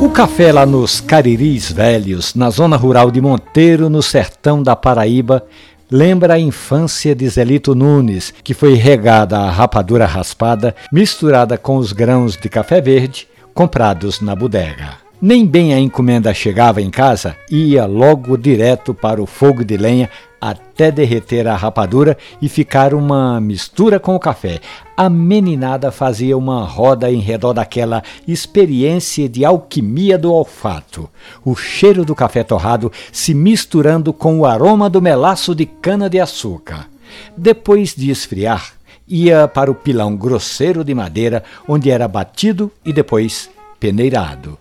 O café lá nos Cariris Velhos, na zona rural de Monteiro, no sertão da Paraíba, lembra a infância de Zelito Nunes, que foi regada a rapadura raspada, misturada com os grãos de café verde comprados na bodega. Nem bem a encomenda chegava em casa, ia logo direto para o fogo de lenha até derreter a rapadura e ficar uma mistura com o café. A meninada fazia uma roda em redor daquela experiência de alquimia do olfato. O cheiro do café torrado se misturando com o aroma do melaço de cana-de-açúcar. Depois de esfriar, ia para o pilão grosseiro de madeira, onde era batido e depois peneirado.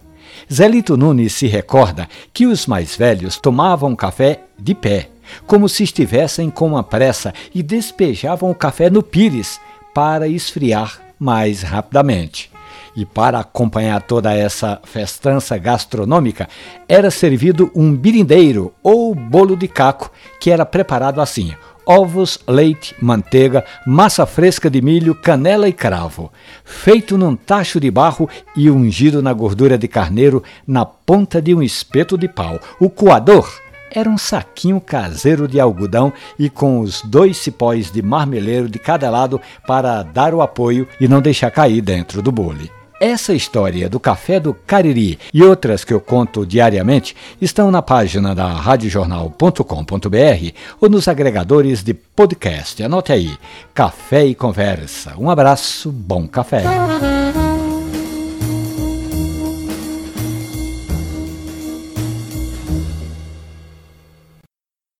Zelito Nunes se recorda que os mais velhos tomavam café de pé, como se estivessem com uma pressa e despejavam o café no pires para esfriar mais rapidamente. E para acompanhar toda essa festança gastronômica, era servido um birindeiro ou bolo de caco, que era preparado assim: ovos, leite, manteiga, massa fresca de milho, canela e cravo, feito num tacho de barro e ungido na gordura de carneiro na ponta de um espeto de pau. O coador era um saquinho caseiro de algodão e com os dois cipós de marmeleiro de cada lado para dar o apoio e não deixar cair dentro do bule. Essa história do Café do Cariri e outras que eu conto diariamente estão na página da radiojornal.com.br ou nos agregadores de podcast. Anote aí, Café e Conversa. Um abraço, bom café.